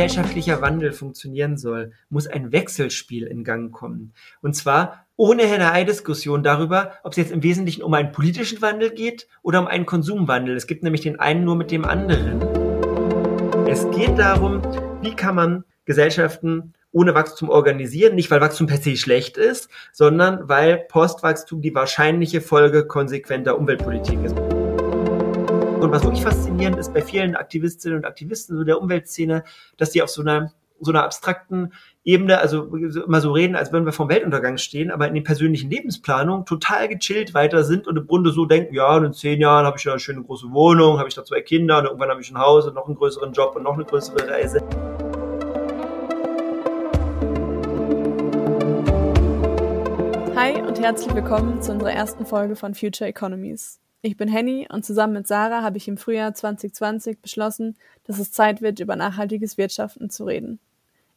gesellschaftlicher Wandel funktionieren soll, muss ein Wechselspiel in Gang kommen. Und zwar ohne Henne-Ei-Diskussion darüber, ob es jetzt im Wesentlichen um einen politischen Wandel geht oder um einen Konsumwandel. Es gibt nämlich den einen nur mit dem anderen. Es geht darum, wie kann man Gesellschaften ohne Wachstum organisieren, nicht weil Wachstum per se schlecht ist, sondern weil Postwachstum die wahrscheinliche Folge konsequenter Umweltpolitik ist. Und was wirklich faszinierend ist bei vielen Aktivistinnen und Aktivisten so der Umweltszene, dass die auf so einer so einer abstrakten Ebene, also immer so reden, als würden wir vom Weltuntergang stehen, aber in den persönlichen Lebensplanungen total gechillt weiter sind und im Grunde so denken, ja, in zehn Jahren habe ich ja eine schöne große Wohnung, habe ich da zwei Kinder und irgendwann habe ich ein Haus und noch einen größeren Job und noch eine größere Reise. Hi und herzlich willkommen zu unserer ersten Folge von Future Economies. Ich bin Henny und zusammen mit Sarah habe ich im Frühjahr 2020 beschlossen, dass es Zeit wird, über nachhaltiges Wirtschaften zu reden.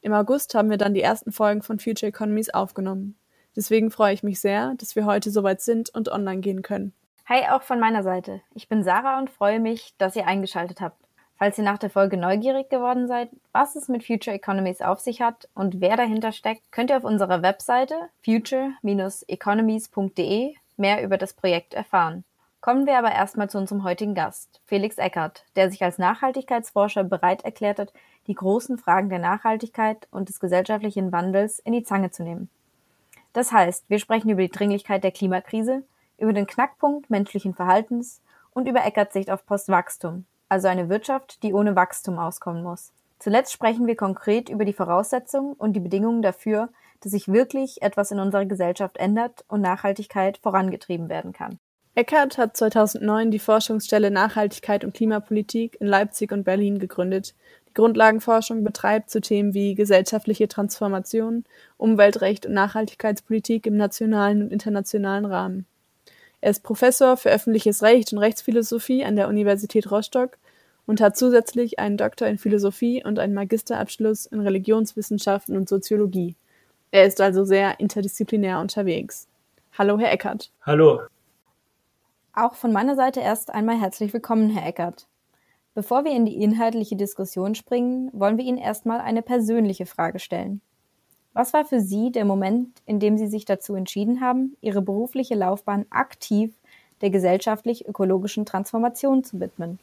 Im August haben wir dann die ersten Folgen von Future Economies aufgenommen. Deswegen freue ich mich sehr, dass wir heute soweit sind und online gehen können. Hi auch von meiner Seite. Ich bin Sarah und freue mich, dass ihr eingeschaltet habt. Falls ihr nach der Folge neugierig geworden seid, was es mit Future Economies auf sich hat und wer dahinter steckt, könnt ihr auf unserer Webseite future-economies.de mehr über das Projekt erfahren. Kommen wir aber erstmal zu unserem heutigen Gast, Felix Eckert, der sich als Nachhaltigkeitsforscher bereit erklärt hat, die großen Fragen der Nachhaltigkeit und des gesellschaftlichen Wandels in die Zange zu nehmen. Das heißt, wir sprechen über die Dringlichkeit der Klimakrise, über den Knackpunkt menschlichen Verhaltens und über Eckerts Sicht auf Postwachstum, also eine Wirtschaft, die ohne Wachstum auskommen muss. Zuletzt sprechen wir konkret über die Voraussetzungen und die Bedingungen dafür, dass sich wirklich etwas in unserer Gesellschaft ändert und Nachhaltigkeit vorangetrieben werden kann. Eckert hat 2009 die Forschungsstelle Nachhaltigkeit und Klimapolitik in Leipzig und Berlin gegründet, die Grundlagenforschung betreibt zu Themen wie gesellschaftliche Transformation, Umweltrecht und Nachhaltigkeitspolitik im nationalen und internationalen Rahmen. Er ist Professor für öffentliches Recht und Rechtsphilosophie an der Universität Rostock und hat zusätzlich einen Doktor in Philosophie und einen Magisterabschluss in Religionswissenschaften und Soziologie. Er ist also sehr interdisziplinär unterwegs. Hallo, Herr Eckert. Hallo. Auch von meiner Seite erst einmal herzlich willkommen, Herr Eckert. Bevor wir in die inhaltliche Diskussion springen, wollen wir Ihnen erstmal eine persönliche Frage stellen. Was war für Sie der Moment, in dem Sie sich dazu entschieden haben, Ihre berufliche Laufbahn aktiv der gesellschaftlich-ökologischen Transformation zu widmen?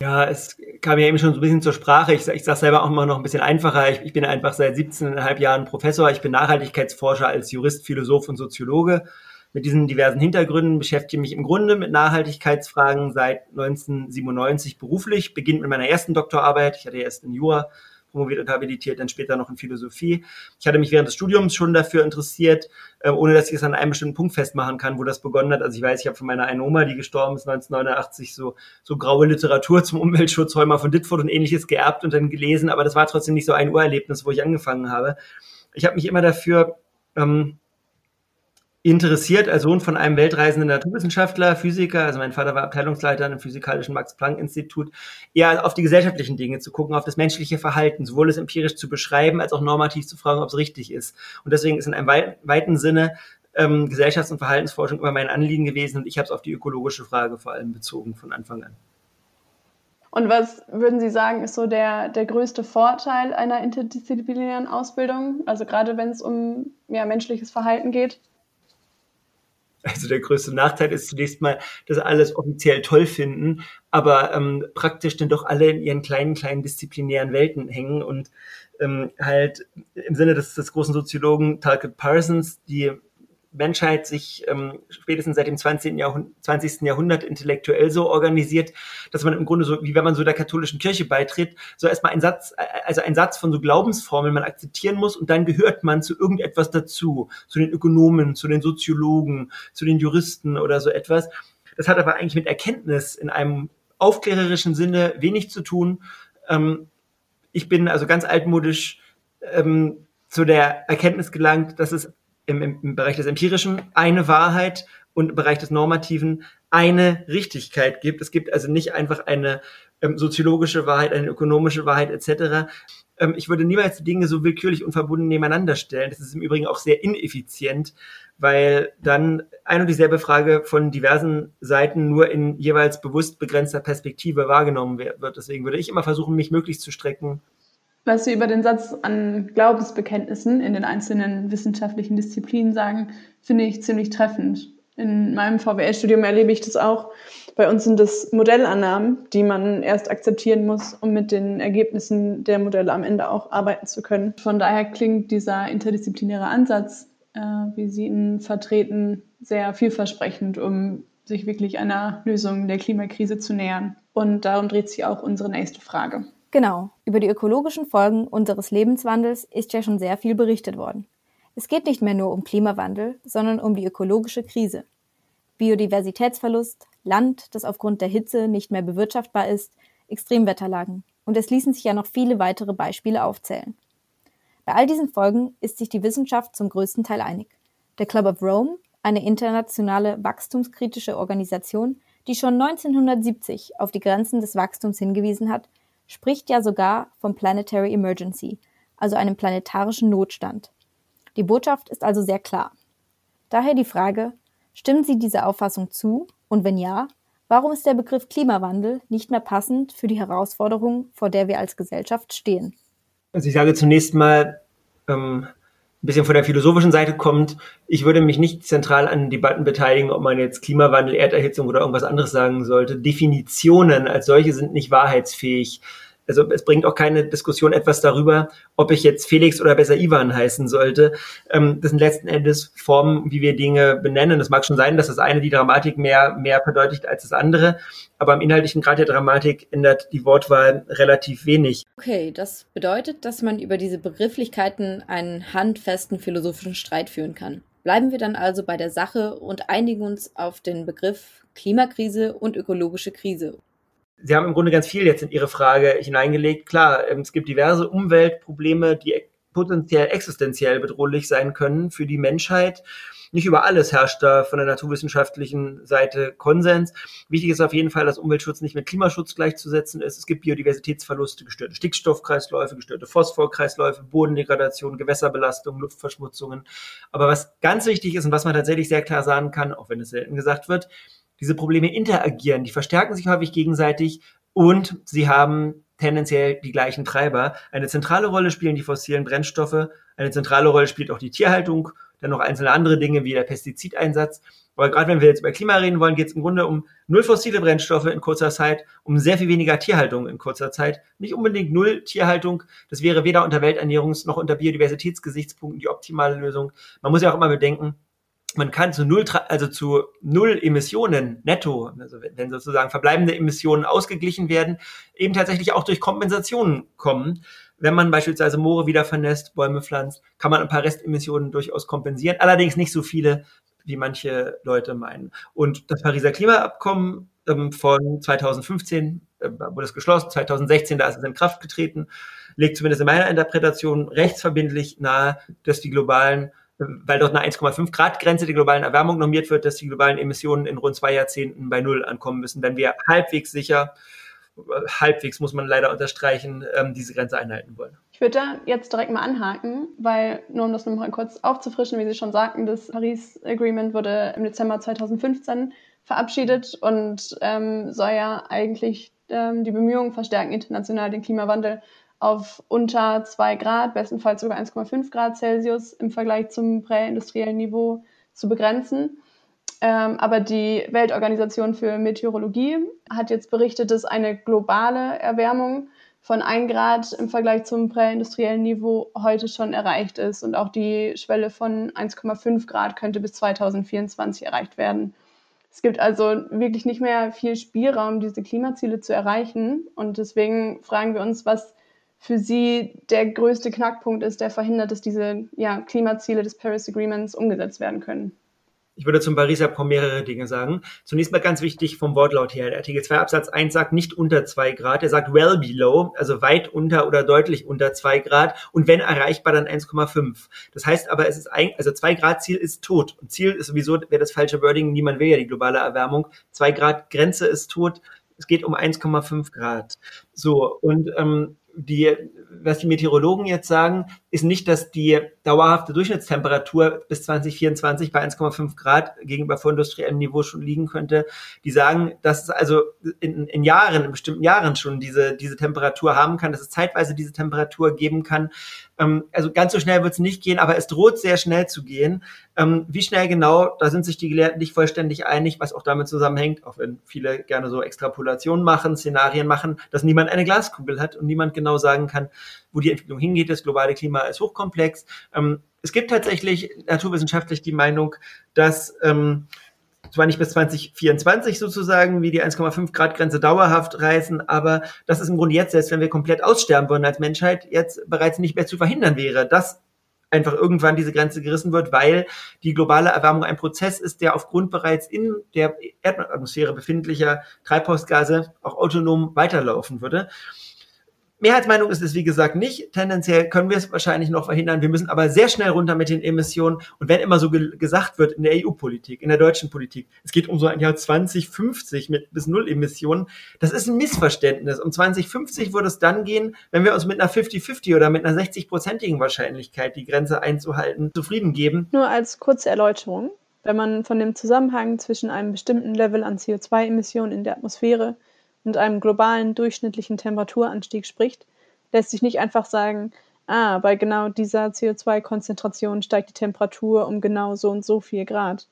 Ja, es kam ja eben schon so ein bisschen zur Sprache. Ich, ich sage selber auch immer noch ein bisschen einfacher. Ich, ich bin einfach seit 17,5 Jahren Professor. Ich bin Nachhaltigkeitsforscher als Jurist, Philosoph und Soziologe mit diesen diversen Hintergründen beschäftige mich im Grunde mit Nachhaltigkeitsfragen seit 1997 beruflich, beginnt mit meiner ersten Doktorarbeit. Ich hatte erst in Jura promoviert und habilitiert, dann später noch in Philosophie. Ich hatte mich während des Studiums schon dafür interessiert, äh, ohne dass ich es an einem bestimmten Punkt festmachen kann, wo das begonnen hat. Also ich weiß, ich habe von meiner einen Oma, die gestorben ist 1989, so, so graue Literatur zum Umweltschutz, Heumer von Ditford und ähnliches geerbt und dann gelesen, aber das war trotzdem nicht so ein Urerlebnis, wo ich angefangen habe. Ich habe mich immer dafür ähm, interessiert als Sohn von einem weltreisenden Naturwissenschaftler, Physiker, also mein Vater war Abteilungsleiter im Physikalischen Max-Planck-Institut, eher auf die gesellschaftlichen Dinge zu gucken, auf das menschliche Verhalten, sowohl es empirisch zu beschreiben, als auch normativ zu fragen, ob es richtig ist. Und deswegen ist in einem weiten Sinne ähm, Gesellschafts- und Verhaltensforschung immer mein Anliegen gewesen und ich habe es auf die ökologische Frage vor allem bezogen von Anfang an. Und was würden Sie sagen, ist so der, der größte Vorteil einer interdisziplinären Ausbildung? Also gerade wenn es um ja, menschliches Verhalten geht? Also der größte Nachteil ist zunächst mal, dass alles offiziell toll finden, aber ähm, praktisch dann doch alle in ihren kleinen, kleinen disziplinären Welten hängen und ähm, halt im Sinne des, des großen Soziologen Talcott Parsons die Menschheit sich ähm, spätestens seit dem 20. Jahrhundert, 20. Jahrhundert intellektuell so organisiert, dass man im Grunde so, wie wenn man so der katholischen Kirche beitritt, so erstmal ein Satz, also ein Satz von so Glaubensformeln man akzeptieren muss und dann gehört man zu irgendetwas dazu, zu den Ökonomen, zu den Soziologen, zu den Juristen oder so etwas. Das hat aber eigentlich mit Erkenntnis in einem aufklärerischen Sinne wenig zu tun. Ähm, ich bin also ganz altmodisch ähm, zu der Erkenntnis gelangt, dass es im, im Bereich des Empirischen eine Wahrheit und im Bereich des Normativen eine Richtigkeit gibt. Es gibt also nicht einfach eine ähm, soziologische Wahrheit, eine ökonomische Wahrheit etc. Ähm, ich würde niemals Dinge so willkürlich und verbunden nebeneinander stellen. Das ist im Übrigen auch sehr ineffizient, weil dann ein und dieselbe Frage von diversen Seiten nur in jeweils bewusst begrenzter Perspektive wahrgenommen wird. Deswegen würde ich immer versuchen, mich möglichst zu strecken Was Sie über den Satz an Glaubensbekenntnissen in den einzelnen wissenschaftlichen Disziplinen sagen, finde ich ziemlich treffend. In meinem VWL-Studium erlebe ich das auch. Bei uns sind das Modellannahmen, die man erst akzeptieren muss, um mit den Ergebnissen der Modelle am Ende auch arbeiten zu können. Von daher klingt dieser interdisziplinäre Ansatz, äh, wie Sie ihn vertreten, sehr vielversprechend, um sich wirklich einer Lösung der Klimakrise zu nähern. Und darum dreht sich auch unsere nächste Frage. Genau, über die ökologischen Folgen unseres Lebenswandels ist ja schon sehr viel berichtet worden. Es geht nicht mehr nur um Klimawandel, sondern um die ökologische Krise. Biodiversitätsverlust, Land, das aufgrund der Hitze nicht mehr bewirtschaftbar ist, Extremwetterlagen. Und es ließen sich ja noch viele weitere Beispiele aufzählen. Bei all diesen Folgen ist sich die Wissenschaft zum größten Teil einig. Der Club of Rome, eine internationale wachstumskritische Organisation, die schon 1970 auf die Grenzen des Wachstums hingewiesen hat, spricht ja sogar vom Planetary Emergency, also einem planetarischen Notstand. Die Botschaft ist also sehr klar. Daher die Frage, stimmen Sie dieser Auffassung zu und wenn ja, warum ist der Begriff Klimawandel nicht mehr passend für die Herausforderung, vor der wir als Gesellschaft stehen? Also ich sage zunächst mal, ähm, ein bisschen von der philosophischen Seite kommt, ich würde mich nicht zentral an Debatten beteiligen, ob man jetzt Klimawandel, Erderhitzung oder irgendwas anderes sagen sollte. Definitionen als solche sind nicht wahrheitsfähig. Also es bringt auch keine Diskussion etwas darüber, ob ich jetzt Felix oder besser Ivan heißen sollte. Ähm, das sind letzten Endes Formen, wie wir Dinge benennen. Es mag schon sein, dass das eine die Dramatik mehr, mehr verdeutlicht als das andere, aber im inhaltlichen Grad der Dramatik ändert die Wortwahl relativ wenig. Okay, das bedeutet, dass man über diese Begrifflichkeiten einen handfesten philosophischen Streit führen kann. Bleiben wir dann also bei der Sache und einigen uns auf den Begriff Klimakrise und ökologische Krise. Sie haben im Grunde ganz viel jetzt in Ihre Frage hineingelegt. Klar, ähm, es gibt diverse Umweltprobleme, die potenziell existenziell bedrohlich sein können für die Menschheit. Nicht über alles herrscht da von der naturwissenschaftlichen Seite Konsens. Wichtig ist auf jeden Fall, dass Umweltschutz nicht mit Klimaschutz gleichzusetzen ist. Es gibt Biodiversitätsverluste, gestörte Stickstoffkreisläufe, gestörte Phosphorkreisläufe, Bodendegradation, Gewässerbelastung, Luftverschmutzungen. Aber was ganz wichtig ist und was man tatsächlich sehr klar sagen kann, auch wenn es selten gesagt wird, diese Probleme interagieren, die verstärken sich häufig gegenseitig und sie haben tendenziell die gleichen Treiber. Eine zentrale Rolle spielen die fossilen Brennstoffe, eine zentrale Rolle spielt auch die Tierhaltung, dann noch einzelne andere Dinge wie der Pestizideinsatz. Aber gerade wenn wir jetzt über Klima reden wollen, geht es im Grunde um null fossile Brennstoffe in kurzer Zeit, um sehr viel weniger Tierhaltung in kurzer Zeit. Nicht unbedingt null Tierhaltung. Das wäre weder unter Welternährungs- noch unter Biodiversitätsgesichtspunkten die optimale Lösung. Man muss ja auch immer bedenken, man kann zu null, also zu null Emissionen netto, also wenn sozusagen verbleibende Emissionen ausgeglichen werden, eben tatsächlich auch durch Kompensationen kommen. Wenn man beispielsweise Moore wieder vernässt, Bäume pflanzt, kann man ein paar Restemissionen durchaus kompensieren, allerdings nicht so viele, wie manche Leute meinen. Und das Pariser Klimaabkommen ähm, von 2015 äh, wurde es geschlossen, 2016, da ist es in Kraft getreten, legt zumindest in meiner Interpretation rechtsverbindlich nahe, dass die globalen weil dort eine 1,5 Grad Grenze der globalen Erwärmung normiert wird, dass die globalen Emissionen in rund zwei Jahrzehnten bei Null ankommen müssen, wenn wir halbwegs sicher, halbwegs muss man leider unterstreichen, ähm, diese Grenze einhalten wollen. Ich würde da jetzt direkt mal anhaken, weil nur um das nochmal kurz aufzufrischen, wie Sie schon sagten, das Paris Agreement wurde im Dezember 2015 verabschiedet und ähm, soll ja eigentlich ähm, die Bemühungen verstärken, international den Klimawandel auf unter 2 Grad, bestenfalls sogar 1,5 Grad Celsius im Vergleich zum präindustriellen Niveau zu begrenzen. Ähm, aber die Weltorganisation für Meteorologie hat jetzt berichtet, dass eine globale Erwärmung von 1 Grad im Vergleich zum präindustriellen Niveau heute schon erreicht ist. Und auch die Schwelle von 1,5 Grad könnte bis 2024 erreicht werden. Es gibt also wirklich nicht mehr viel Spielraum, diese Klimaziele zu erreichen. Und deswegen fragen wir uns, was für sie der größte Knackpunkt ist, der verhindert, dass diese ja, Klimaziele des Paris Agreements umgesetzt werden können? Ich würde zum Pariser Abkommen mehrere Dinge sagen. Zunächst mal ganz wichtig vom Wortlaut her. Der Artikel 2 Absatz 1 sagt nicht unter 2 Grad, er sagt well below, also weit unter oder deutlich unter 2 Grad und wenn erreichbar dann 1,5. Das heißt aber, es ist ein, also 2 Grad Ziel ist tot. Und Ziel ist sowieso, wäre das falsche Wording, niemand will ja die globale Erwärmung. 2 Grad Grenze ist tot. Es geht um 1,5 Grad. So, und ähm, die, was die Meteorologen jetzt sagen, ist nicht, dass die dauerhafte Durchschnittstemperatur bis 2024 bei 1,5 Grad gegenüber vorindustriellem Niveau schon liegen könnte. Die sagen, dass es also in, in Jahren, in bestimmten Jahren schon diese, diese Temperatur haben kann, dass es zeitweise diese Temperatur geben kann. Ähm, also ganz so schnell wird es nicht gehen, aber es droht sehr schnell zu gehen. Ähm, wie schnell genau, da sind sich die Gelehrten nicht vollständig einig, was auch damit zusammenhängt, auch wenn viele gerne so Extrapolationen machen, Szenarien machen, dass niemand eine Glaskugel hat und niemand genau sagen kann, wo die Entwicklung hingeht. Das globale Klima ist hochkomplex. Ähm, es gibt tatsächlich naturwissenschaftlich die Meinung, dass ähm, zwar nicht bis 2024 sozusagen, wie die 1,5 Grad Grenze dauerhaft reißen, aber das ist im Grunde jetzt, selbst wenn wir komplett aussterben würden als Menschheit, jetzt bereits nicht mehr zu verhindern wäre, dass einfach irgendwann diese Grenze gerissen wird, weil die globale Erwärmung ein Prozess ist, der aufgrund bereits in der Erdatmosphäre befindlicher Treibhausgase auch autonom weiterlaufen würde. Mehrheitsmeinung ist es, wie gesagt, nicht. Tendenziell können wir es wahrscheinlich noch verhindern. Wir müssen aber sehr schnell runter mit den Emissionen. Und wenn immer so ge gesagt wird in der EU-Politik, in der deutschen Politik, es geht um so ein Jahr 2050 mit bis null Emissionen, das ist ein Missverständnis. Um 2050 würde es dann gehen, wenn wir uns mit einer 50-50 oder mit einer 60-prozentigen Wahrscheinlichkeit, die Grenze einzuhalten, zufrieden geben. Nur als kurze Erläuterung. Wenn man von dem Zusammenhang zwischen einem bestimmten Level an CO2-Emissionen in der Atmosphäre und einem globalen durchschnittlichen Temperaturanstieg spricht, lässt sich nicht einfach sagen, ah, bei genau dieser CO2-Konzentration steigt die Temperatur um genau so und so viel Grad.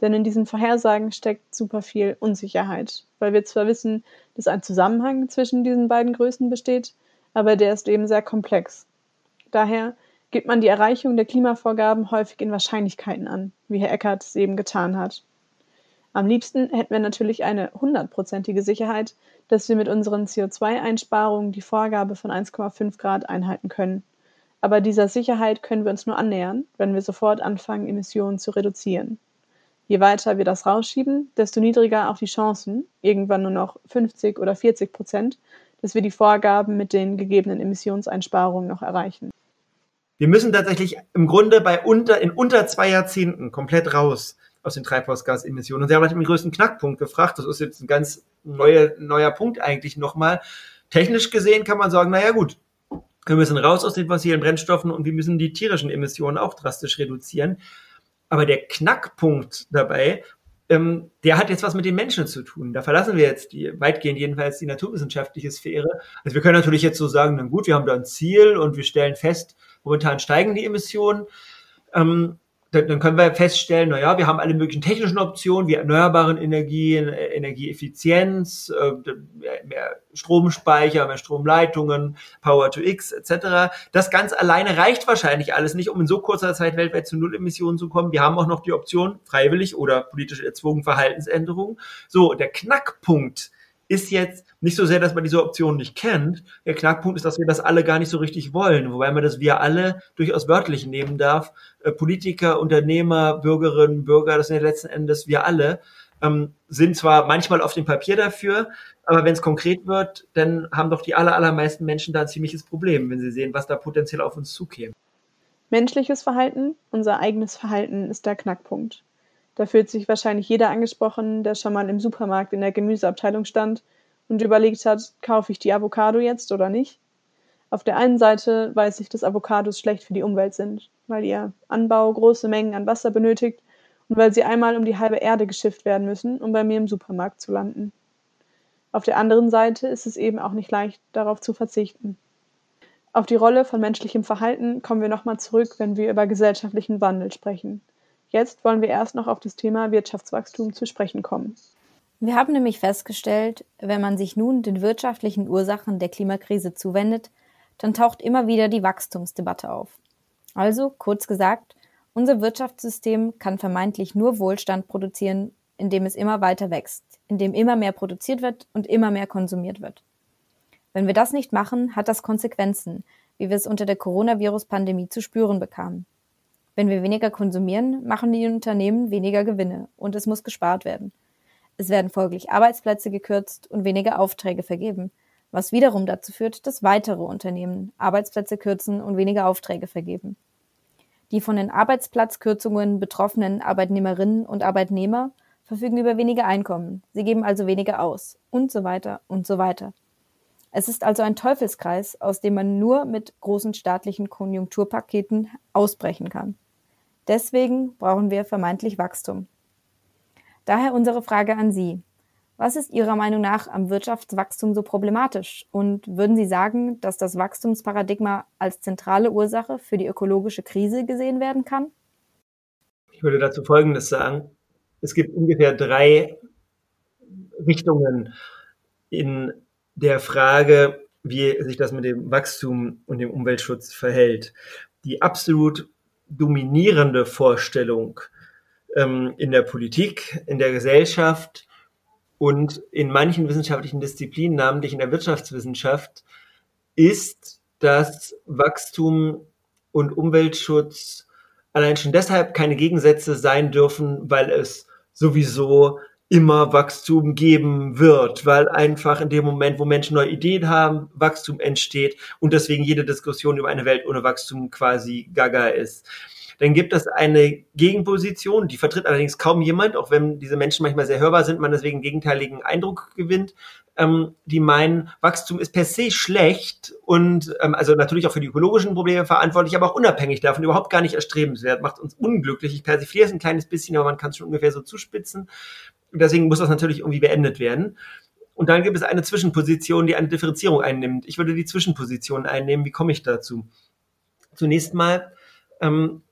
Denn in diesen Vorhersagen steckt super viel Unsicherheit, weil wir zwar wissen, dass ein Zusammenhang zwischen diesen beiden Größen besteht, aber der ist eben sehr komplex. Daher gibt man die Erreichung der Klimavorgaben häufig in Wahrscheinlichkeiten an, wie Herr Eckert es eben getan hat. Am liebsten hätten wir natürlich eine hundertprozentige Sicherheit, dass wir mit unseren CO2-Einsparungen die Vorgabe von 1,5 Grad einhalten können. Aber dieser Sicherheit können wir uns nur annähern, wenn wir sofort anfangen, Emissionen zu reduzieren. Je weiter wir das rausschieben, desto niedriger auch die Chancen, irgendwann nur noch 50 oder 40 Prozent, dass wir die Vorgaben mit den gegebenen Emissionseinsparungen noch erreichen. Wir müssen tatsächlich im Grunde bei unter, in unter zwei Jahrzehnten komplett raus aus den Treibhausgasemissionen. Und Sie haben nach dem größten Knackpunkt gefragt. Das ist jetzt ein ganz neuer, neuer Punkt eigentlich nochmal. Technisch gesehen kann man sagen, naja gut, wir müssen raus aus den fossilen Brennstoffen und wir müssen die tierischen Emissionen auch drastisch reduzieren. Aber der Knackpunkt dabei, ähm, der hat jetzt was mit den Menschen zu tun. Da verlassen wir jetzt die, weitgehend jedenfalls die naturwissenschaftliche Sphäre. Also wir können natürlich jetzt so sagen, na gut, wir haben da ein Ziel und wir stellen fest, momentan steigen die Emissionen. Ähm, dann können wir feststellen, naja, wir haben alle möglichen technischen Optionen wie erneuerbaren Energien, äh, Energieeffizienz, äh, mehr Stromspeicher, mehr Stromleitungen, Power to X etc. Das ganz alleine reicht wahrscheinlich alles nicht, um in so kurzer Zeit weltweit zu Nullemissionen zu kommen. Wir haben auch noch die Option, freiwillig oder politisch erzwungen Verhaltensänderungen. So, der Knackpunkt ist jetzt nicht so sehr, dass man diese Option nicht kennt. Der Knackpunkt ist, dass wir das alle gar nicht so richtig wollen, wobei man das wir alle durchaus wörtlich nehmen darf. Äh, Politiker, Unternehmer, Bürgerinnen, Bürger, das sind ja letzten Endes wir alle, ähm, sind zwar manchmal auf dem Papier dafür, aber wenn es konkret wird, dann haben doch die aller, allermeisten Menschen da ein ziemliches Problem, wenn sie sehen, was da potenziell auf uns zukäme. Menschliches Verhalten, unser eigenes Verhalten ist der Knackpunkt. Da fühlt sich wahrscheinlich jeder angesprochen, der schon mal im Supermarkt in der Gemüseabteilung stand und überlegt hat, kaufe ich die Avocado jetzt oder nicht. Auf der einen Seite weiß ich, dass Avocados schlecht für die Umwelt sind, weil ihr Anbau große Mengen an Wasser benötigt und weil sie einmal um die halbe Erde geschifft werden müssen, um bei mir im Supermarkt zu landen. Auf der anderen Seite ist es eben auch nicht leicht, darauf zu verzichten. Auf die Rolle von menschlichem Verhalten kommen wir nochmal zurück, wenn wir über gesellschaftlichen Wandel sprechen. Jetzt wollen wir erst noch auf das Thema Wirtschaftswachstum zu sprechen kommen. Wir haben nämlich festgestellt, wenn man sich nun den wirtschaftlichen Ursachen der Klimakrise zuwendet, dann taucht immer wieder die Wachstumsdebatte auf. Also, kurz gesagt, unser Wirtschaftssystem kann vermeintlich nur Wohlstand produzieren, indem es immer weiter wächst, indem immer mehr produziert wird und immer mehr konsumiert wird. Wenn wir das nicht machen, hat das Konsequenzen, wie wir es unter der Coronavirus-Pandemie zu spüren bekamen. Wenn wir weniger konsumieren, machen die Unternehmen weniger Gewinne und es muss gespart werden. Es werden folglich Arbeitsplätze gekürzt und weniger Aufträge vergeben, was wiederum dazu führt, dass weitere Unternehmen Arbeitsplätze kürzen und weniger Aufträge vergeben. Die von den Arbeitsplatzkürzungen betroffenen Arbeitnehmerinnen und Arbeitnehmer verfügen über weniger Einkommen, sie geben also weniger aus und so weiter und so weiter. Es ist also ein Teufelskreis, aus dem man nur mit großen staatlichen Konjunkturpaketen ausbrechen kann. Deswegen brauchen wir vermeintlich Wachstum. Daher unsere Frage an Sie. Was ist Ihrer Meinung nach am Wirtschaftswachstum so problematisch? Und würden Sie sagen, dass das Wachstumsparadigma als zentrale Ursache für die ökologische Krise gesehen werden kann? Ich würde dazu Folgendes sagen. Es gibt ungefähr drei Richtungen in der Frage, wie sich das mit dem Wachstum und dem Umweltschutz verhält. Die absolut dominierende Vorstellung ähm, in der Politik, in der Gesellschaft und in manchen wissenschaftlichen Disziplinen, namentlich in der Wirtschaftswissenschaft, ist, dass Wachstum und Umweltschutz allein schon deshalb keine Gegensätze sein dürfen, weil es sowieso immer Wachstum geben wird, weil einfach in dem Moment, wo Menschen neue Ideen haben, Wachstum entsteht und deswegen jede Diskussion über eine Welt ohne Wachstum quasi gaga ist. Dann gibt es eine Gegenposition, die vertritt allerdings kaum jemand, auch wenn diese Menschen manchmal sehr hörbar sind, man deswegen gegenteiligen Eindruck gewinnt, ähm, die meinen, Wachstum ist per se schlecht und ähm, also natürlich auch für die ökologischen Probleme verantwortlich, aber auch unabhängig davon überhaupt gar nicht erstrebenswert, macht uns unglücklich. Ich persifliere es ein kleines bisschen, aber man kann es schon ungefähr so zuspitzen. Und deswegen muss das natürlich irgendwie beendet werden. Und dann gibt es eine Zwischenposition, die eine Differenzierung einnimmt. Ich würde die Zwischenposition einnehmen. Wie komme ich dazu? Zunächst mal, ähm,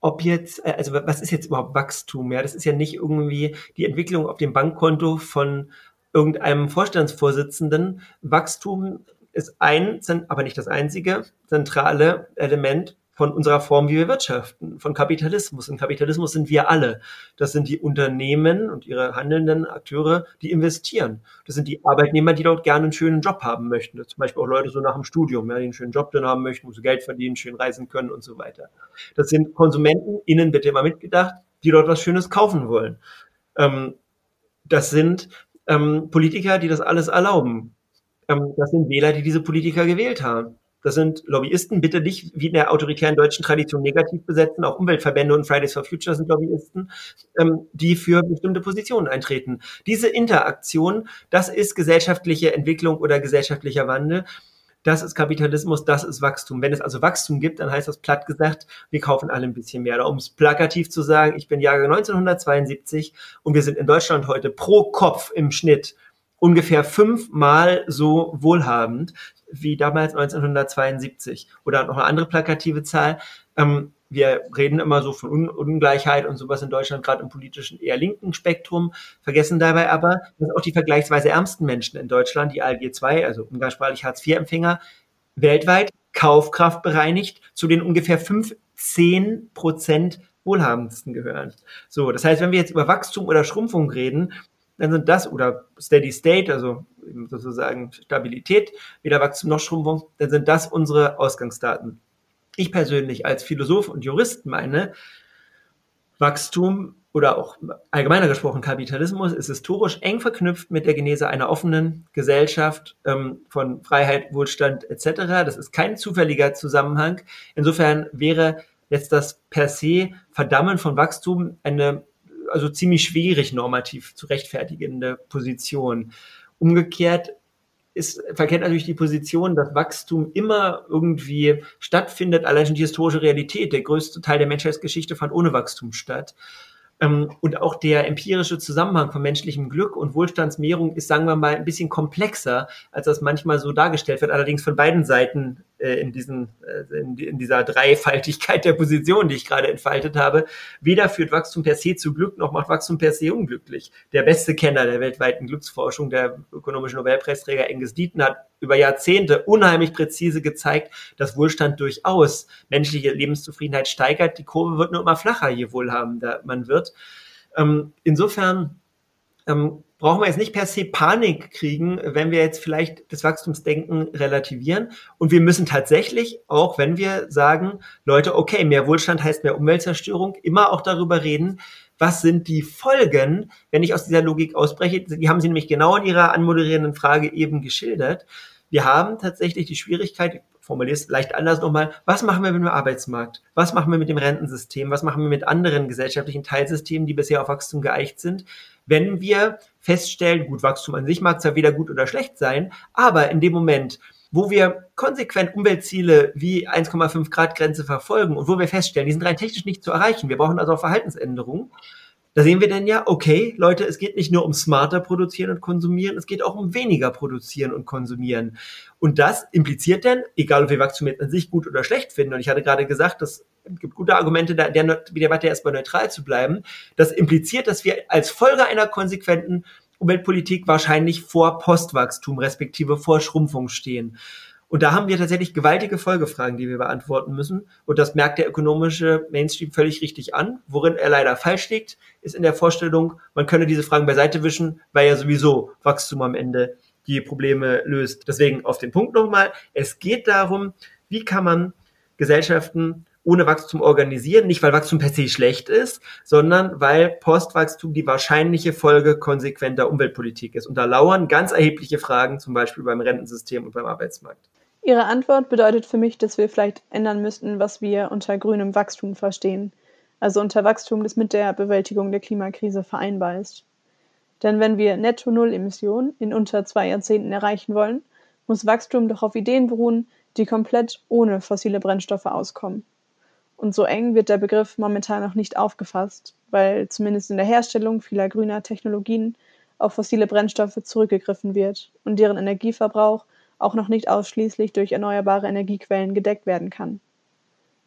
ob jetzt, äh, also was ist jetzt überhaupt Wachstum? Ja, das ist ja nicht irgendwie die Entwicklung auf dem Bankkonto von irgendeinem Vorstandsvorsitzenden. Wachstum ist ein, aber nicht das einzige zentrale Element von unserer Form, wie wir wirtschaften, von Kapitalismus. Und Kapitalismus sind wir alle. Das sind die Unternehmen und ihre handelnden Akteure, die investieren. Das sind die Arbeitnehmer, die dort gerne einen schönen Job haben möchten. Zum Beispiel auch Leute so nach dem Studium, ja, die einen schönen Job drin haben möchten, wo sie Geld verdienen, schön reisen können und so weiter. Das sind Konsumenten, innen bitte immer mitgedacht, die dort was Schönes kaufen wollen. Ähm, das sind ähm, Politiker, die das alles erlauben. Ähm, das sind Wähler, die diese Politiker gewählt haben. Das sind Lobbyisten, bitte nicht wie in der autoritären deutschen Tradition negativ besetzen. Auch Umweltverbände und Fridays for Future sind Lobbyisten, ähm, die für bestimmte Positionen eintreten. Diese Interaktion, das ist gesellschaftliche Entwicklung oder gesellschaftlicher Wandel. Das ist Kapitalismus, das ist Wachstum. Wenn es also Wachstum gibt, dann heißt das platt gesagt, wir kaufen alle ein bisschen mehr. Um es plakativ zu sagen, ich bin Jahrgang 1972 und wir sind in Deutschland heute pro Kopf im Schnitt ungefähr fünfmal so wohlhabend wie damals 1972. Oder noch eine andere plakative Zahl. Ähm, wir reden immer so von Un Ungleichheit und sowas in Deutschland, gerade im politischen eher linken Spektrum, vergessen dabei aber, dass auch die vergleichsweise ärmsten Menschen in Deutschland, die ALG 2, also umgangssprachlich Hartz-IV-Empfänger, weltweit Kaufkraft bereinigt zu den ungefähr 15 Prozent wohlhabendsten gehören. So, das heißt, wenn wir jetzt über Wachstum oder Schrumpfung reden, dann sind das oder Steady State, also sozusagen Stabilität, weder Wachstum noch Schrumpfung, dann sind das unsere Ausgangsdaten. Ich persönlich als Philosoph und Jurist meine, Wachstum oder auch allgemeiner gesprochen Kapitalismus ist historisch eng verknüpft mit der Genese einer offenen Gesellschaft ähm, von Freiheit, Wohlstand etc. Das ist kein zufälliger Zusammenhang. Insofern wäre jetzt das per se Verdammen von Wachstum eine also ziemlich schwierig normativ zu rechtfertigende Position. Umgekehrt ist, verkennt natürlich die Position, dass Wachstum immer irgendwie stattfindet, allein schon die historische Realität. Der größte Teil der Menschheitsgeschichte fand ohne Wachstum statt. Ähm, und auch der empirische Zusammenhang von menschlichem Glück und Wohlstandsmehrung ist, sagen wir mal, ein bisschen komplexer, als das manchmal so dargestellt wird, allerdings von beiden Seiten in, diesen, äh, in, dieser Dreifaltigkeit der Position, die ich gerade entfaltet habe. Weder führt Wachstum per se zu Glück, noch macht Wachstum per se unglücklich. Der beste Kenner der weltweiten Glücksforschung, der ökonomische Nobelpreisträger Engels Dieten, hat über Jahrzehnte unheimlich präzise gezeigt, dass Wohlstand durchaus menschliche Lebenszufriedenheit steigert. Die Kurve wird nur immer flacher, je wohlhabender man wird. Ähm, insofern ähm, brauchen wir jetzt nicht per se Panik kriegen, wenn wir jetzt vielleicht das Wachstumsdenken relativieren. Und wir müssen tatsächlich, auch wenn wir sagen, Leute, okay, mehr Wohlstand heißt mehr Umweltzerstörung, immer auch darüber reden, was sind die Folgen, wenn ich aus dieser Logik ausbreche. Die haben Sie nämlich genau in Ihrer anmoderierenden Frage eben geschildert. Wir haben tatsächlich die Schwierigkeit, formuliere es leicht anders nochmal, was machen wir mit dem Arbeitsmarkt? Was machen wir mit dem Rentensystem? Was machen wir mit anderen gesellschaftlichen Teilsystemen, die bisher auf Wachstum geeicht sind? Wenn wir feststellen, gut, Wachstum an sich mag zwar weder gut oder schlecht sein, aber in dem Moment, wo wir konsequent Umweltziele wie 1,5 Grad Grenze verfolgen und wo wir feststellen, die sind rein technisch nicht zu erreichen, wir brauchen also auch Verhaltensänderungen, da sehen wir dann ja, okay, Leute, es geht nicht nur um smarter produzieren und konsumieren, es geht auch um weniger produzieren und konsumieren. Und das impliziert dann, egal ob wir Wachstum jetzt an sich gut oder schlecht finden, und ich hatte gerade gesagt, es gibt gute Argumente, der, der Debatte erstmal neutral zu bleiben, das impliziert, dass wir als Folge einer konsequenten Umweltpolitik wahrscheinlich vor Postwachstum respektive vor Schrumpfung stehen. Und da haben wir tatsächlich gewaltige Folgefragen, die wir beantworten müssen. Und das merkt der ökonomische Mainstream völlig richtig an. Worin er leider falsch liegt, ist in der Vorstellung, man könne diese Fragen beiseite wischen, weil ja sowieso Wachstum am Ende die Probleme löst. Deswegen auf den Punkt nochmal. Es geht darum, wie kann man Gesellschaften ohne Wachstum organisieren, nicht weil Wachstum per se schlecht ist, sondern weil Postwachstum die wahrscheinliche Folge konsequenter Umweltpolitik ist. Und da lauern ganz erhebliche Fragen, zum Beispiel beim Rentensystem und beim Arbeitsmarkt. Ihre Antwort bedeutet für mich, dass wir vielleicht ändern müssten, was wir unter grünem Wachstum verstehen. Also unter Wachstum, das mit der Bewältigung der Klimakrise vereinbar ist. Denn wenn wir netto Null Emissionen in unter zwei Jahrzehnten erreichen wollen, muss Wachstum doch auf Ideen beruhen, die komplett ohne fossile Brennstoffe auskommen. Und so eng wird der Begriff momentan noch nicht aufgefasst, weil zumindest in der Herstellung vieler grüner Technologien auf fossile Brennstoffe zurückgegriffen wird und deren Energieverbrauch auch noch nicht ausschließlich durch erneuerbare Energiequellen gedeckt werden kann.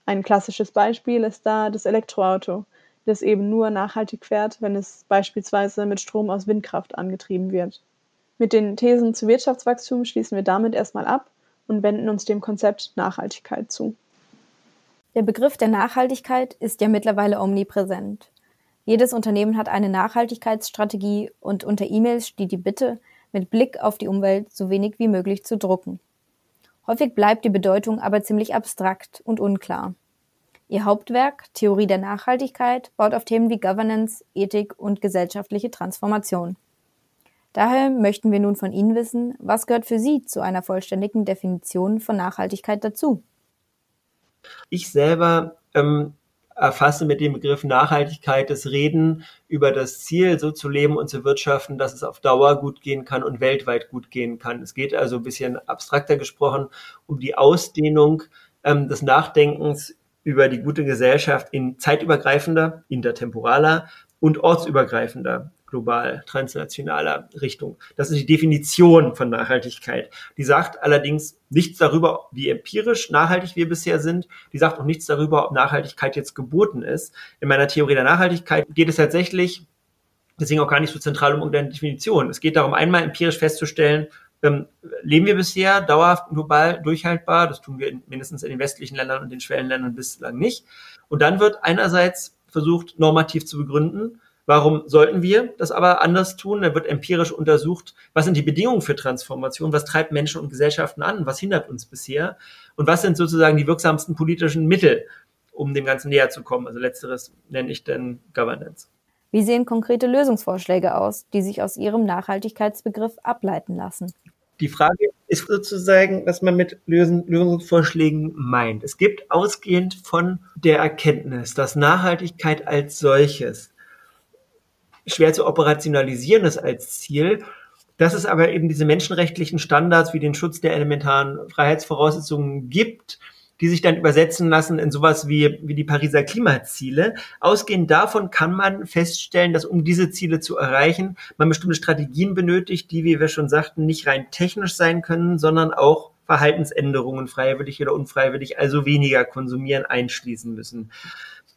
Ein klassisches Beispiel ist da das Elektroauto, das eben nur nachhaltig fährt, wenn es beispielsweise mit Strom aus Windkraft angetrieben wird. Mit den Thesen zu Wirtschaftswachstum schließen wir damit erstmal ab und wenden uns dem Konzept Nachhaltigkeit zu. Der Begriff der Nachhaltigkeit ist ja mittlerweile omnipräsent. Jedes Unternehmen hat eine Nachhaltigkeitsstrategie und unter E-Mails steht die Bitte, mit Blick auf die Umwelt so wenig wie möglich zu drucken. Häufig bleibt die Bedeutung aber ziemlich abstrakt und unklar. Ihr Hauptwerk Theorie der Nachhaltigkeit baut auf Themen wie Governance, Ethik und gesellschaftliche Transformation. Daher möchten wir nun von Ihnen wissen, was gehört für Sie zu einer vollständigen Definition von Nachhaltigkeit dazu? Ich selber ähm, erfasse mit dem Begriff Nachhaltigkeit das Reden über das Ziel, so zu leben und zu wirtschaften, dass es auf Dauer gut gehen kann und weltweit gut gehen kann. Es geht also ein bisschen abstrakter gesprochen um die Ausdehnung ähm, des Nachdenkens über die gute Gesellschaft in zeitübergreifender, intertemporaler und ortsübergreifender global transnationaler Richtung. Das ist die Definition von Nachhaltigkeit. Die sagt allerdings nichts darüber, wie empirisch nachhaltig wir bisher sind. Die sagt auch nichts darüber, ob Nachhaltigkeit jetzt geboten ist. In meiner Theorie der Nachhaltigkeit geht es tatsächlich, deswegen auch gar nicht so zentral um irgendeine Definition. Es geht darum, einmal empirisch festzustellen, ähm, leben wir bisher dauerhaft global durchhaltbar. Das tun wir in, mindestens in den westlichen Ländern und den Schwellenländern bislang nicht. Und dann wird einerseits versucht, normativ zu begründen, Warum sollten wir das aber anders tun? Da wird empirisch untersucht, was sind die Bedingungen für Transformation, was treibt Menschen und Gesellschaften an, was hindert uns bisher und was sind sozusagen die wirksamsten politischen Mittel, um dem Ganzen näher zu kommen. Also letzteres nenne ich dann Governance. Wie sehen konkrete Lösungsvorschläge aus, die sich aus Ihrem Nachhaltigkeitsbegriff ableiten lassen? Die Frage ist sozusagen, was man mit Lösungsvorschlägen meint. Es gibt ausgehend von der Erkenntnis, dass Nachhaltigkeit als solches schwer zu operationalisieren ist als Ziel. Dass es aber eben diese menschenrechtlichen Standards wie den Schutz der elementaren Freiheitsvoraussetzungen gibt, die sich dann übersetzen lassen in sowas wie, wie die Pariser Klimaziele. Ausgehend davon kann man feststellen, dass um diese Ziele zu erreichen, man bestimmte Strategien benötigt, die, wie wir schon sagten, nicht rein technisch sein können, sondern auch Verhaltensänderungen, freiwillig oder unfreiwillig, also weniger konsumieren, einschließen müssen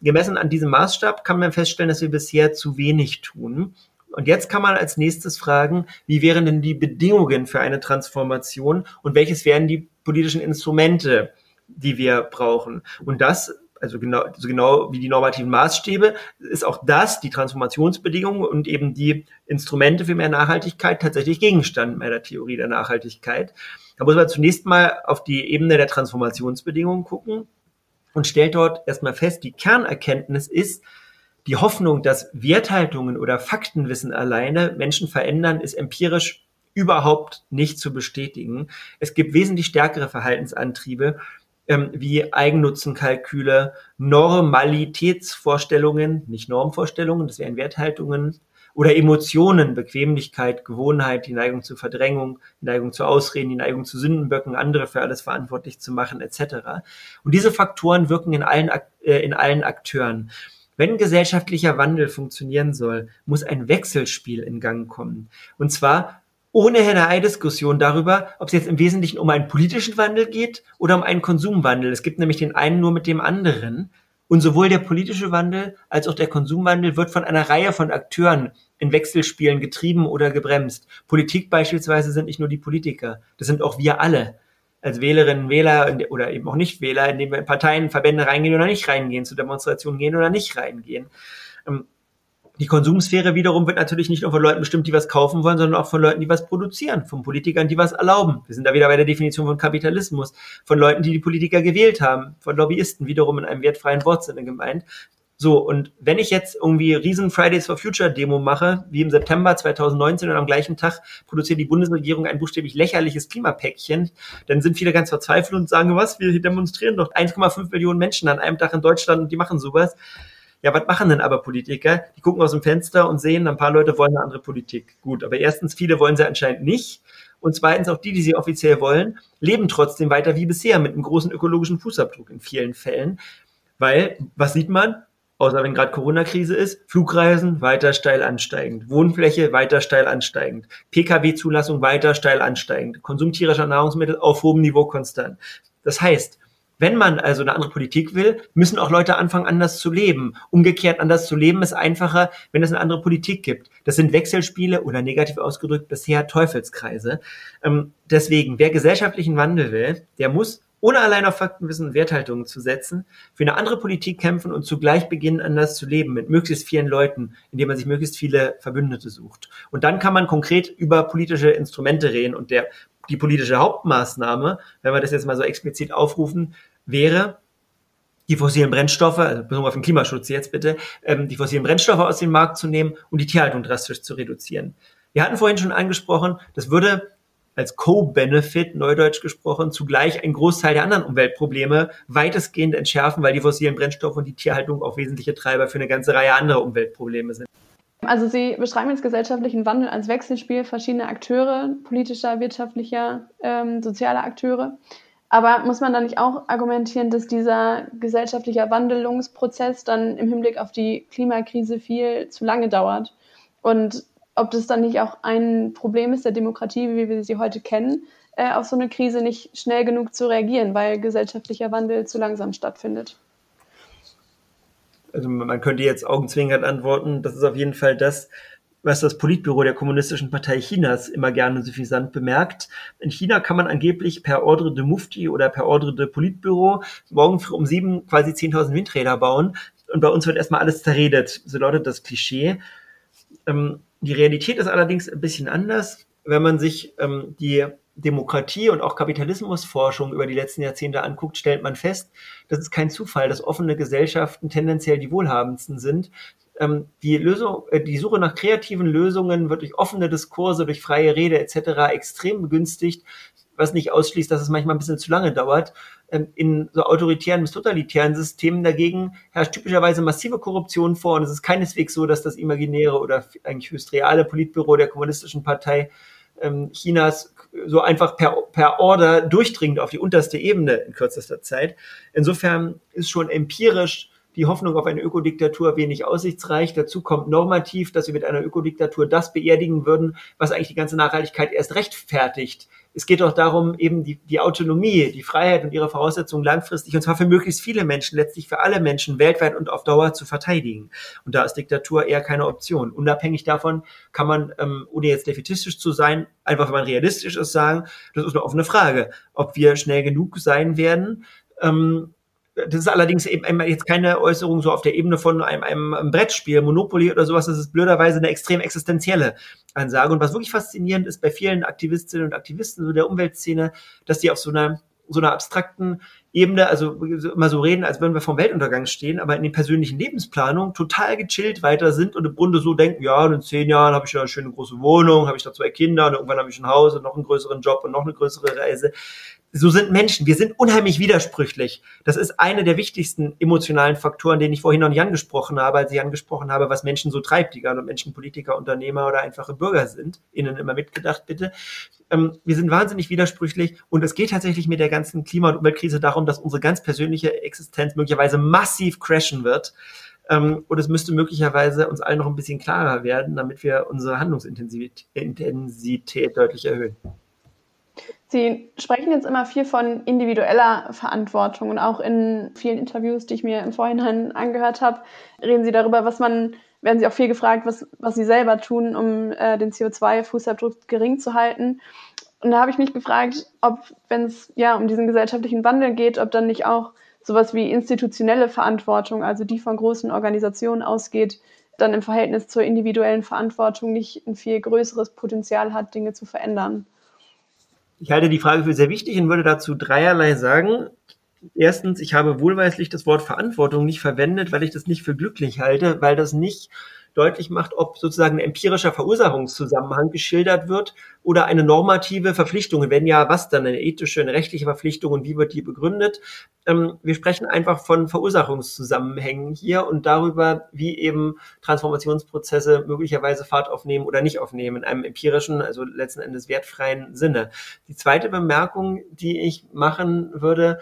gemessen an diesem Maßstab kann man feststellen, dass wir bisher zu wenig tun. Und jetzt kann man als nächstes fragen, wie wären denn die Bedingungen für eine Transformation und welches wären die politischen Instrumente, die wir brauchen? Und das also genau, so genau wie die normativen Maßstäbe, ist auch das, die Transformationsbedingungen und eben die Instrumente für mehr Nachhaltigkeit tatsächlich Gegenstand meiner Theorie der Nachhaltigkeit. Da muss man zunächst mal auf die Ebene der Transformationsbedingungen gucken und stellt dort erstmal fest, die Kernerkenntnis ist, die Hoffnung, dass Werthaltungen oder Faktenwissen alleine Menschen verändern, ist empirisch überhaupt nicht zu bestätigen. Es gibt wesentlich stärkere Verhaltensantriebe, ähm, wie Eigennutzenkalküle, Normalitätsvorstellungen, nicht Normvorstellungen, das wären Werthaltungen, oder Emotionen, Bequemlichkeit, Gewohnheit, die Neigung zur Verdrängung, die Neigung zu Ausreden, die Neigung zu Sündenböcken, andere für alles verantwortlich zu machen, etc. Und diese Faktoren wirken in allen, äh, in allen Akteuren. Wenn gesellschaftlicher Wandel funktionieren soll, muss ein Wechselspiel in Gang kommen. Und zwar ohne eine Diskussion darüber, ob es jetzt im Wesentlichen um einen politischen Wandel geht oder um einen Konsumwandel. Es gibt nämlich den einen nur mit dem anderen. Und sowohl der politische Wandel als auch der Konsumwandel wird von einer Reihe von Akteuren in Wechselspielen getrieben oder gebremst. Politik beispielsweise sind nicht nur die Politiker, das sind auch wir alle als Wählerinnen Wähler oder eben auch Nicht-Wähler, indem wir in Parteien, Verbände reingehen oder nicht reingehen, zu Demonstrationen gehen oder nicht reingehen. Die Konsumsphäre wiederum wird natürlich nicht nur von Leuten bestimmt, die was kaufen wollen, sondern auch von Leuten, die was produzieren, von Politikern, die was erlauben. Wir sind da wieder bei der Definition von Kapitalismus, von Leuten, die die Politiker gewählt haben, von Lobbyisten, wiederum in einem wertfreien Wortsinne gemeint. So, und wenn ich jetzt irgendwie riesen Fridays for Future Demo mache, wie im September 2019 und am gleichen Tag produziert die Bundesregierung ein buchstäblich lächerliches Klimapäckchen, dann sind viele ganz verzweifelt und sagen, was, wir demonstrieren doch 1,5 Millionen Menschen an einem Tag in Deutschland und die machen sowas. Ja, was machen denn aber Politiker? Die gucken aus dem Fenster und sehen, ein paar Leute wollen eine andere Politik. Gut, aber erstens, viele wollen sie anscheinend nicht. Und zweitens, auch die, die sie offiziell wollen, leben trotzdem weiter wie bisher mit einem großen ökologischen Fußabdruck in vielen Fällen. Weil, was sieht man? Außer wenn gerade Corona-Krise ist, Flugreisen weiter steil ansteigend, Wohnfläche weiter steil ansteigend, Pkw-Zulassung weiter steil ansteigend, Konsum tierischer Nahrungsmittel auf hohem Niveau konstant. Das heißt, wenn man also eine andere Politik will, müssen auch Leute anfangen, anders zu leben. Umgekehrt anders zu leben ist einfacher, wenn es eine andere Politik gibt. Das sind Wechselspiele oder negativ ausgedrückt bisher Teufelskreise. Ähm, deswegen, wer gesellschaftlichen Wandel will, der muss ohne allein auf Faktenwissen und Werthaltungen zu setzen, für eine andere Politik kämpfen und zugleich beginnen, anders zu leben, mit möglichst vielen Leuten, indem man sich möglichst viele Verbündete sucht. Und dann kann man konkret über politische Instrumente reden und der die politische Hauptmaßnahme, wenn wir das jetzt mal so explizit aufrufen, wäre, die fossilen Brennstoffe, also bezogen auf den Klimaschutz jetzt bitte, ähm, die fossilen Brennstoffe aus dem Markt zu nehmen und die Tierhaltung drastisch zu reduzieren. Wir hatten vorhin schon angesprochen, das würde als Co-Benefit, neudeutsch gesprochen, zugleich einen Großteil der anderen Umweltprobleme weitestgehend entschärfen, weil die fossilen Brennstoffe und die Tierhaltung auch wesentliche Treiber für eine ganze Reihe anderer Umweltprobleme sind. Also Sie beschreiben jetzt gesellschaftlichen Wandel als Wechselspiel verschiedener Akteure, politischer, wirtschaftlicher, ähm, sozialer Akteure. Aber muss man da nicht auch argumentieren, dass dieser gesellschaftliche Wandelungsprozess dann im Hinblick auf die Klimakrise viel zu lange dauert? Und ob das dann nicht auch ein Problem ist der Demokratie, wie wir sie heute kennen, äh, auf so eine Krise nicht schnell genug zu reagieren, weil gesellschaftlicher Wandel zu langsam stattfindet? Also man könnte jetzt augenzwingend antworten, das ist auf jeden Fall das, was das Politbüro der Kommunistischen Partei Chinas immer gerne suffisant bemerkt. In China kann man angeblich per Ordre de Mufti oder per Ordre de Politbüro morgen früh um sieben quasi 10.000 Windräder bauen. Und bei uns wird erstmal alles zerredet. So lautet das Klischee. Ähm, die Realität ist allerdings ein bisschen anders. Wenn man sich ähm, die Demokratie und auch Kapitalismusforschung über die letzten Jahrzehnte anguckt, stellt man fest, das ist kein Zufall, dass offene Gesellschaften tendenziell die wohlhabendsten sind. Ähm, die, Lösung, äh, die Suche nach kreativen Lösungen wird durch offene Diskurse, durch freie Rede etc. extrem begünstigt, was nicht ausschließt, dass es manchmal ein bisschen zu lange dauert. Ähm, in so autoritären bis totalitären Systemen dagegen herrscht typischerweise massive Korruption vor und es ist keineswegs so, dass das imaginäre oder eigentlich höchst reale Politbüro der Kommunistischen Partei ähm, Chinas so einfach per, per Order durchdringend auf die unterste Ebene in kürzester Zeit. Insofern ist schon empirisch die Hoffnung auf eine Ökodiktatur wenig aussichtsreich. Dazu kommt normativ, dass wir mit einer Ökodiktatur das beerdigen würden, was eigentlich die ganze Nachhaltigkeit erst rechtfertigt. Es geht doch darum, eben die, die Autonomie, die Freiheit und ihre Voraussetzungen langfristig, und zwar für möglichst viele Menschen, letztlich für alle Menschen weltweit und auf Dauer zu verteidigen. Und da ist Diktatur eher keine Option. Unabhängig davon kann man, ähm, ohne jetzt defetistisch zu sein, einfach wenn man realistisch ist, sagen, das ist eine offene Frage, ob wir schnell genug sein werden, ähm, das ist allerdings eben jetzt keine Äußerung so auf der Ebene von einem, einem Brettspiel, Monopoly oder sowas. Das ist blöderweise eine extrem existenzielle Ansage. Und was wirklich faszinierend ist bei vielen Aktivistinnen und Aktivisten so der Umweltszene, dass die auf so einer so einer abstrakten Ebene, also immer so reden, als würden wir vom Weltuntergang stehen, aber in den persönlichen Lebensplanungen total gechillt weiter sind und im Grunde so denken, ja, in zehn Jahren habe ich ja eine schöne große Wohnung, habe ich da zwei Kinder und irgendwann habe ich ein Haus und noch einen größeren Job und noch eine größere Reise so sind Menschen. Wir sind unheimlich widersprüchlich. Das ist eine der wichtigsten emotionalen Faktoren, den ich vorhin noch nicht angesprochen habe, als ich angesprochen habe, was Menschen so treibt, egal ob Menschen Politiker, Unternehmer oder einfache Bürger sind. Ihnen immer mitgedacht, bitte. Ähm, wir sind wahnsinnig widersprüchlich und es geht tatsächlich mit der ganzen Klima- und Umweltkrise darum, dass unsere ganz persönliche Existenz möglicherweise massiv crashen wird. Ähm, und es müsste möglicherweise uns allen noch ein bisschen klarer werden, damit wir unsere Handlungsintensität deutlich erhöhen. Sie sprechen jetzt immer viel von individueller Verantwortung und auch in vielen Interviews, die ich mir im Vorhinein angehört habe, reden Sie darüber, was man, werden Sie auch viel gefragt, was, was Sie selber tun, um äh, den CO2-Fußabdruck gering zu halten. Und da habe ich mich gefragt, ob, wenn es ja um diesen gesellschaftlichen Wandel geht, ob dann nicht auch sowas wie institutionelle Verantwortung, also die von großen Organisationen ausgeht, dann im Verhältnis zur individuellen Verantwortung nicht ein viel größeres Potenzial hat, Dinge zu verändern. Ich halte die Frage für sehr wichtig und würde dazu dreierlei sagen. Erstens, ich habe wohlweislich das Wort Verantwortung nicht verwendet, weil ich das nicht für glücklich halte, weil das nicht deutlich macht, ob sozusagen ein empirischer Verursachungszusammenhang geschildert wird oder eine normative Verpflichtung. Wenn ja, was dann? Eine ethische, eine rechtliche Verpflichtung und wie wird die begründet? Ähm, wir sprechen einfach von Verursachungszusammenhängen hier und darüber, wie eben Transformationsprozesse möglicherweise Fahrt aufnehmen oder nicht aufnehmen in einem empirischen, also letzten Endes wertfreien Sinne. Die zweite Bemerkung, die ich machen würde,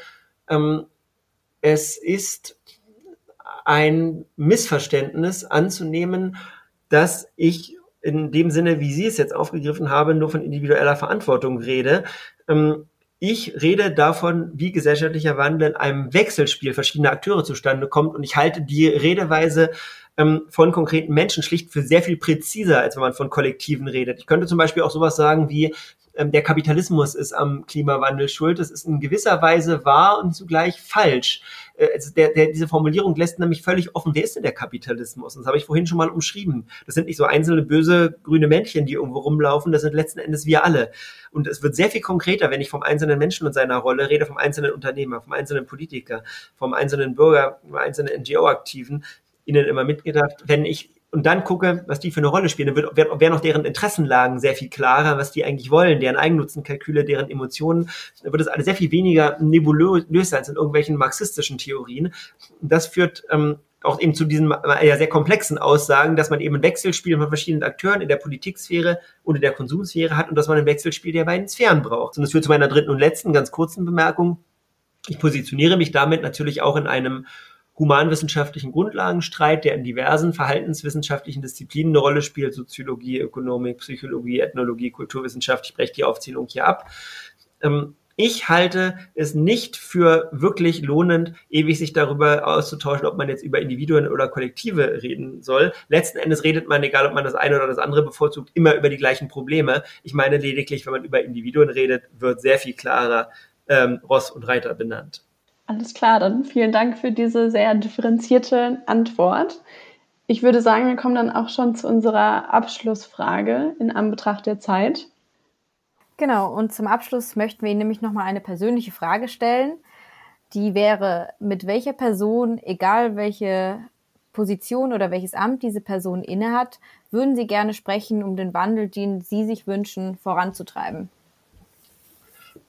ähm, es ist ein Missverständnis anzunehmen, dass ich in dem Sinne, wie Sie es jetzt aufgegriffen haben, nur von individueller Verantwortung rede. Ähm, ich rede davon, wie gesellschaftlicher Wandel in einem Wechselspiel verschiedener Akteure zustande kommt und ich halte die Redeweise ähm, von konkreten Menschen schlicht für sehr viel präziser, als wenn man von Kollektiven redet. Ich könnte zum Beispiel auch sowas sagen wie, der Kapitalismus ist am Klimawandel schuld. Das ist in gewisser Weise wahr und zugleich falsch. Äh, also der, der, diese Formulierung lässt nämlich völlig offen, wer ist denn der Kapitalismus? Das habe ich vorhin schon mal umschrieben. Das sind nicht so einzelne böse grüne Männchen, die irgendwo rumlaufen, das sind letzten Endes wir alle. Und es wird sehr viel konkreter, wenn ich vom einzelnen Menschen und seiner Rolle rede, vom einzelnen Unternehmer, vom einzelnen Politiker, vom einzelnen Bürger, vom einzelnen NGO-Aktiven, ihnen immer mitgedacht, wenn ich und dann gucke, was die für eine Rolle spielen, dann wird, werden auch deren Interessenlagen sehr viel klarer, was die eigentlich wollen, deren Eigennutzenkalküle, deren Emotionen, dann wird es alles sehr viel weniger nebulös sein als in irgendwelchen marxistischen Theorien. Das führt ähm, auch eben zu diesen äh, ja, sehr komplexen Aussagen, dass man eben ein Wechselspiel von verschiedenen Akteuren in der Politiksphäre und in der Konsumsphäre hat und dass man ein Wechselspiel der beiden Sphären braucht. Und das führt zu meiner dritten und letzten ganz kurzen Bemerkung. Ich positioniere mich damit natürlich auch in einem humanwissenschaftlichen Grundlagenstreit, der in diversen verhaltenswissenschaftlichen Disziplinen eine Rolle spielt, Soziologie, Ökonomik, Psychologie, Ethnologie, Kulturwissenschaft, ich breche die Aufzählung hier ab. Ähm, ich halte es nicht für wirklich lohnend, ewig sich darüber auszutauschen, ob man jetzt über Individuen oder Kollektive reden soll. Letzten Endes redet man, egal ob man das eine oder das andere bevorzugt, immer über die gleichen Probleme. Ich meine lediglich, wenn man über Individuen redet, wird sehr viel klarer ähm, Ross und Reiter benannt. Alles klar, dann vielen Dank für diese sehr differenzierte Antwort. Ich würde sagen, wir kommen dann auch schon zu unserer Abschlussfrage in Anbetracht der Zeit. Genau, und zum Abschluss möchten wir Ihnen nämlich nochmal eine persönliche Frage stellen. Die wäre, mit welcher Person, egal welche Position oder welches Amt diese Person innehat, würden Sie gerne sprechen, um den Wandel, den Sie sich wünschen, voranzutreiben?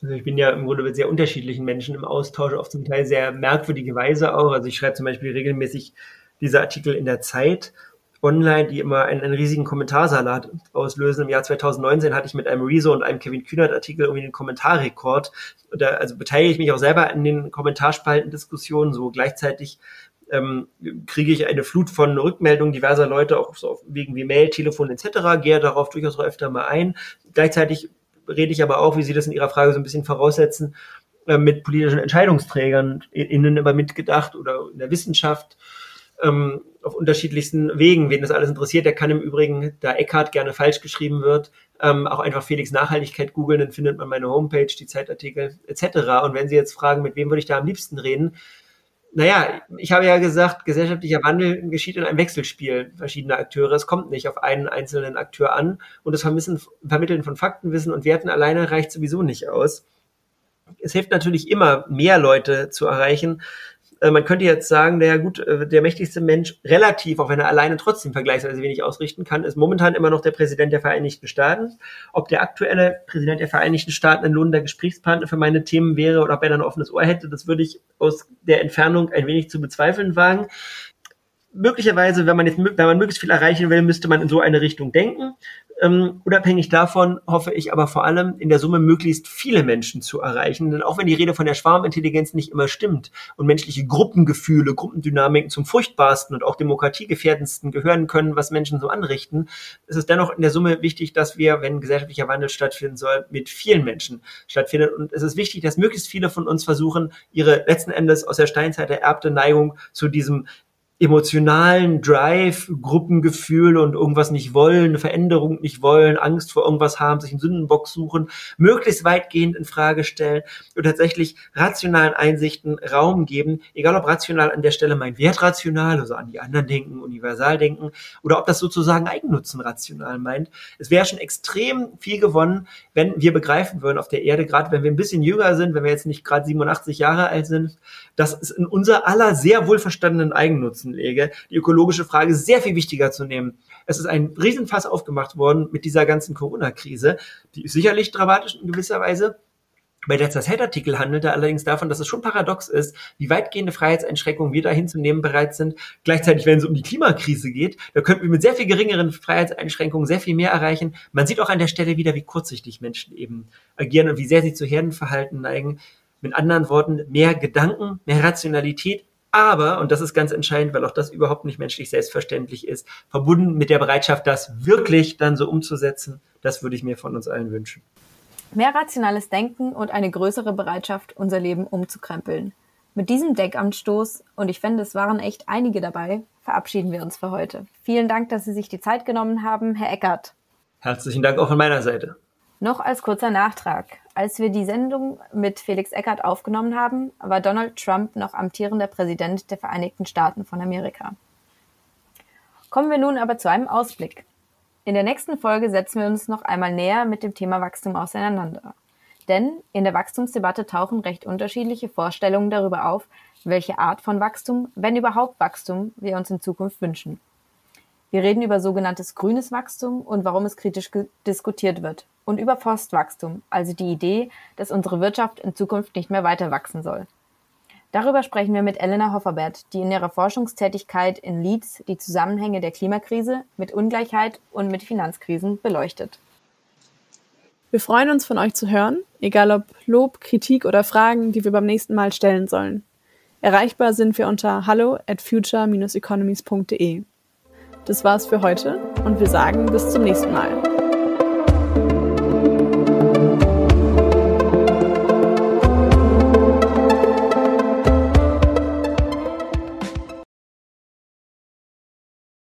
Also ich bin ja im Grunde mit sehr unterschiedlichen Menschen im Austausch, auf zum Teil sehr merkwürdige Weise auch. Also ich schreibe zum Beispiel regelmäßig diese Artikel in der Zeit online, die immer einen, einen riesigen Kommentarsalat auslösen. Im Jahr 2019 hatte ich mit einem Rezo und einem Kevin Kühnert Artikel irgendwie den Kommentarrekord. Da also beteilige ich mich auch selber an den Kommentarspalten-Diskussionen. So gleichzeitig ähm, kriege ich eine Flut von Rückmeldungen diverser Leute, auch so wegen wie Mail, Telefon etc. Gehe darauf durchaus öfter mal ein. Gleichzeitig rede ich aber auch, wie Sie das in Ihrer Frage so ein bisschen voraussetzen, äh, mit politischen Entscheidungsträgern innen immer mitgedacht oder in der Wissenschaft ähm, auf unterschiedlichsten Wegen. Wen das alles interessiert, der kann im Übrigen, da Eckhart gerne falsch geschrieben wird, ähm, auch einfach Felix Nachhaltigkeit googeln, dann findet man meine Homepage, die Zeitartikel etc. Und wenn Sie jetzt fragen, mit wem würde ich da am liebsten reden, naja, ich habe ja gesagt, gesellschaftlicher Wandel geschieht in einem Wechselspiel verschiedener Akteure. Es kommt nicht auf einen einzelnen Akteur an und das Vermissen, Vermitteln von Faktenwissen und Werten alleine reicht sowieso nicht aus. Es hilft natürlich immer, mehr Leute zu erreichen. Äh, man könnte jetzt sagen, naja gut, äh, der mächtigste Mensch relativ, auch wenn er alleine trotzdem vergleichsweise wenig ausrichten kann, ist momentan immer noch der Präsident der Vereinigten Staaten. Ob der aktuelle Präsident der Vereinigten Staaten ein lohnender Gesprächspartner für meine Themen wäre oder ob er dann ein offenes Ohr hätte, das würde ich aus der Entfernung ein wenig zu bezweifeln wagen möglicherweise, wenn man jetzt, wenn man möglichst viel erreichen will, müsste man in so eine Richtung denken. Ähm, unabhängig davon hoffe ich aber vor allem in der Summe möglichst viele Menschen zu erreichen. Denn auch wenn die Rede von der Schwarmintelligenz nicht immer stimmt und menschliche Gruppengefühle, Gruppendynamiken zum furchtbarsten und auch demokratiegefährdendsten gehören können, was Menschen so anrichten, ist es dennoch in der Summe wichtig, dass wir, wenn gesellschaftlicher Wandel stattfinden soll, mit vielen Menschen stattfindet. Und es ist wichtig, dass möglichst viele von uns versuchen, ihre letzten Endes aus der Steinzeit ererbte Neigung zu diesem emotionalen Drive, Gruppengefühl und irgendwas nicht wollen, Veränderung nicht wollen, Angst vor irgendwas haben, sich einen Sündenbock suchen, möglichst weitgehend in Frage stellen und tatsächlich rationalen Einsichten Raum geben, egal ob rational an der Stelle mein Wert rational, also an die anderen denken, universal denken, oder ob das sozusagen Eigennutzen rational meint. Es wäre schon extrem viel gewonnen, wenn wir begreifen würden auf der Erde, gerade wenn wir ein bisschen jünger sind, wenn wir jetzt nicht gerade 87 Jahre alt sind, dass es in unser aller sehr wohlverstandenen Eigennutzen lege, die ökologische Frage sehr viel wichtiger zu nehmen. Es ist ein Riesenfass aufgemacht worden mit dieser ganzen Corona-Krise. Die ist sicherlich dramatisch in gewisser Weise. Bei der Zeit-Artikel handelte allerdings davon, dass es schon paradox ist, wie weitgehende Freiheitseinschränkungen wir da hinzunehmen bereit sind. Gleichzeitig, wenn es um die Klimakrise geht, da könnten wir mit sehr viel geringeren Freiheitseinschränkungen sehr viel mehr erreichen. Man sieht auch an der Stelle wieder, wie kurzsichtig Menschen eben agieren und wie sehr sie zu Herdenverhalten neigen. Mit anderen Worten, mehr Gedanken, mehr Rationalität, aber, und das ist ganz entscheidend, weil auch das überhaupt nicht menschlich selbstverständlich ist, verbunden mit der Bereitschaft, das wirklich dann so umzusetzen, das würde ich mir von uns allen wünschen. Mehr rationales Denken und eine größere Bereitschaft, unser Leben umzukrempeln. Mit diesem Denkanstoß, und ich finde, es waren echt einige dabei, verabschieden wir uns für heute. Vielen Dank, dass Sie sich die Zeit genommen haben, Herr Eckert. Herzlichen Dank auch von meiner Seite. Noch als kurzer Nachtrag. Als wir die Sendung mit Felix Eckert aufgenommen haben, war Donald Trump noch amtierender Präsident der Vereinigten Staaten von Amerika. Kommen wir nun aber zu einem Ausblick. In der nächsten Folge setzen wir uns noch einmal näher mit dem Thema Wachstum auseinander. Denn in der Wachstumsdebatte tauchen recht unterschiedliche Vorstellungen darüber auf, welche Art von Wachstum, wenn überhaupt Wachstum, wir uns in Zukunft wünschen. Wir reden über sogenanntes grünes Wachstum und warum es kritisch diskutiert wird und über Forstwachstum, also die Idee, dass unsere Wirtschaft in Zukunft nicht mehr weiter wachsen soll. Darüber sprechen wir mit Elena Hofferbert, die in ihrer Forschungstätigkeit in Leeds die Zusammenhänge der Klimakrise mit Ungleichheit und mit Finanzkrisen beleuchtet. Wir freuen uns von euch zu hören, egal ob Lob, Kritik oder Fragen, die wir beim nächsten Mal stellen sollen. Erreichbar sind wir unter hallo at future-economies.de. Das war's für heute und wir sagen bis zum nächsten Mal.